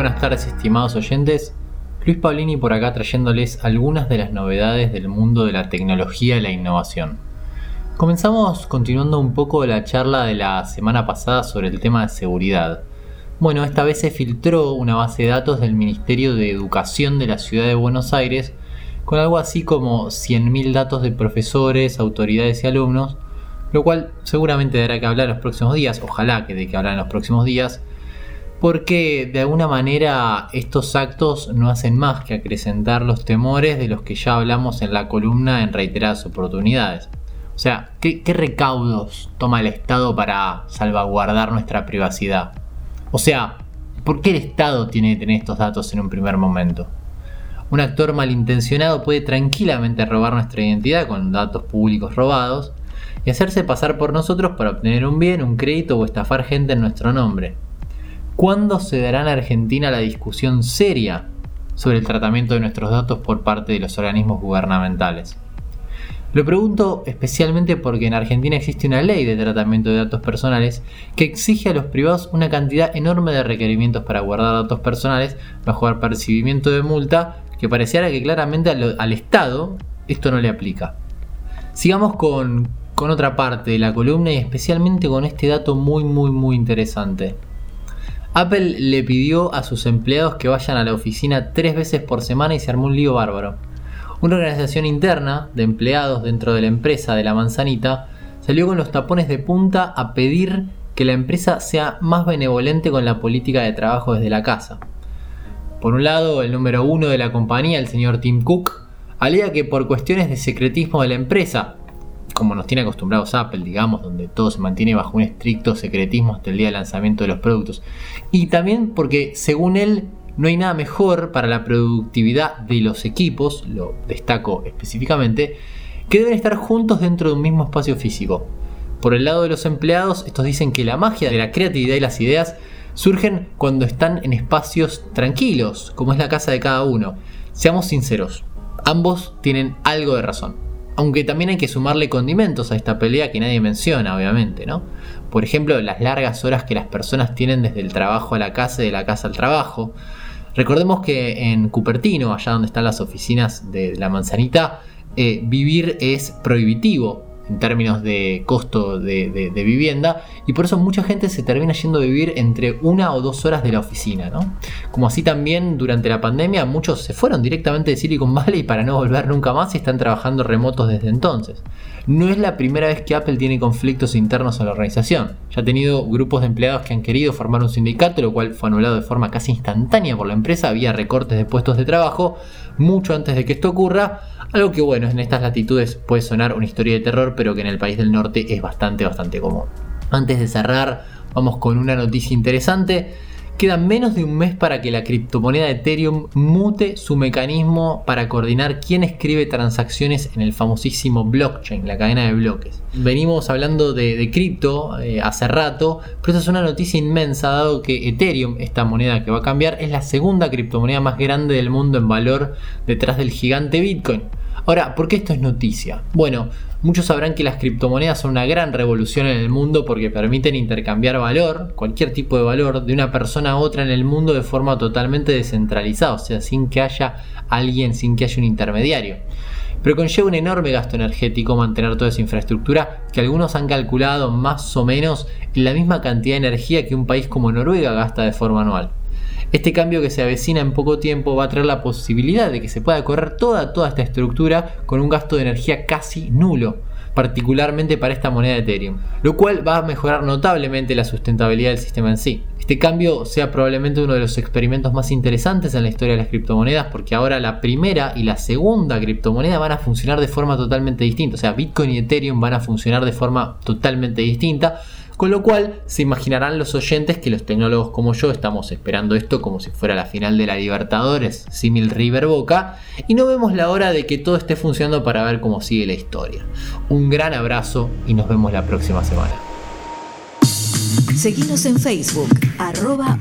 buenas tardes estimados oyentes. Luis Paulini por acá trayéndoles algunas de las novedades del mundo de la tecnología y la innovación. Comenzamos continuando un poco la charla de la semana pasada sobre el tema de seguridad. Bueno, esta vez se filtró una base de datos del Ministerio de Educación de la Ciudad de Buenos Aires con algo así como 100.000 datos de profesores, autoridades y alumnos, lo cual seguramente dará que hablar en los próximos días, ojalá que de que hablar en los próximos días, porque de alguna manera estos actos no hacen más que acrecentar los temores de los que ya hablamos en la columna en reiteradas oportunidades. O sea, ¿qué, recaudos toma el Estado para salvaguardar nuestra privacidad? O sea, ¿por qué el Estado tiene que tener estos datos en un primer momento? Un actor malintencionado puede tranquilamente robar nuestra identidad con datos públicos robados y hacerse pasar por nosotros para obtener un bien, un crédito o estafar gente en nuestro nombre. ¿Cuándo se dará en Argentina la discusión seria sobre el tratamiento de nuestros datos por parte de los organismos gubernamentales? Lo pregunto especialmente porque en Argentina existe una ley de tratamiento de datos personales que exige a los privados una cantidad enorme de requerimientos para guardar datos personales bajo el percibimiento de multa que pareciera que claramente al, Estado esto no le aplica. Sigamos con, con otra parte de la columna y especialmente con este dato muy muy muy interesante. Apple le pidió a sus empleados que vayan a la oficina tres veces por semana y se armó un lío bárbaro. Una organización interna de empleados dentro de la empresa de la manzanita salió con los tapones de punta a pedir que la empresa sea más benevolente con la política de trabajo desde la casa. Por un lado, el número uno de la compañía, el señor Tim Cook, alega que por cuestiones de secretismo de la empresa, como nos tiene acostumbrados Apple, digamos, donde todo se mantiene bajo un estricto secretismo hasta el día del lanzamiento de los productos. Y también porque, según él, no hay nada mejor para la productividad de los equipos, lo destaco específicamente, que deben estar juntos dentro de un mismo espacio físico. Por el lado de los empleados, estos dicen que la magia de la creatividad y las ideas surgen cuando están en espacios tranquilos, como es la casa de cada uno. Seamos sinceros, ambos tienen algo de razón. Aunque también hay que sumarle condimentos a esta pelea que nadie menciona, obviamente, ¿no? Por ejemplo, las largas horas que las personas tienen desde el trabajo a la casa y de la casa al trabajo. Recordemos que en Cupertino, allá donde están las oficinas de la manzanita, eh, vivir es prohibitivo en términos de costo de, vivienda y por eso mucha gente se termina yendo a vivir entre una o dos horas de la oficina. ¿no? Como así también durante la pandemia muchos se fueron directamente de Silicon Valley para no volver nunca más y están trabajando remotos desde entonces. No es la primera vez que Apple tiene conflictos internos en la organización. Ya ha tenido grupos de empleados que han querido formar un sindicato, lo cual fue anulado de forma casi instantánea por la empresa. Había recortes de puestos de trabajo mucho antes de que esto ocurra. Algo que bueno, en estas latitudes puede sonar una historia de terror, pero que en el país del norte es bastante, bastante común. Antes de cerrar, vamos con una noticia interesante. Queda menos de un mes para que la criptomoneda Ethereum mute su mecanismo para coordinar quién escribe transacciones en el famosísimo blockchain, la cadena de bloques. Venimos hablando de, cripto eh, hace rato, pero esta es una noticia inmensa dado que Ethereum, esta moneda que va a cambiar, es la segunda criptomoneda más grande del mundo en valor detrás del gigante Bitcoin. Ahora, ¿por qué esto es noticia? Bueno, muchos sabrán que las criptomonedas son una gran revolución en el mundo porque permiten intercambiar valor, cualquier tipo de valor, de una persona a otra en el mundo de forma totalmente descentralizada, o sea, sin que haya alguien, sin que haya un intermediario. Pero conlleva un enorme gasto energético mantener toda esa infraestructura que algunos han calculado más o menos en la misma cantidad de energía que un país como Noruega gasta de forma anual. Este cambio que se avecina en poco tiempo va a traer la posibilidad de que se pueda correr toda, toda esta estructura con un gasto de energía casi nulo particularmente para esta moneda de Ethereum, lo cual va a mejorar notablemente la sustentabilidad del sistema en sí. Este cambio sea probablemente uno de los experimentos más interesantes en la historia de las criptomonedas porque ahora la primera y la segunda criptomoneda van a funcionar de forma totalmente distinta, o sea, Bitcoin y Ethereum van a funcionar de forma totalmente distinta con lo cual se imaginarán los oyentes que los tecnólogos como yo estamos esperando esto como si fuera la final de la Libertadores, simil River Boca, y no vemos la hora de que todo esté funcionando para ver cómo sigue la historia. Un gran abrazo y nos vemos la próxima semana. Seguimos en Facebook, arroba.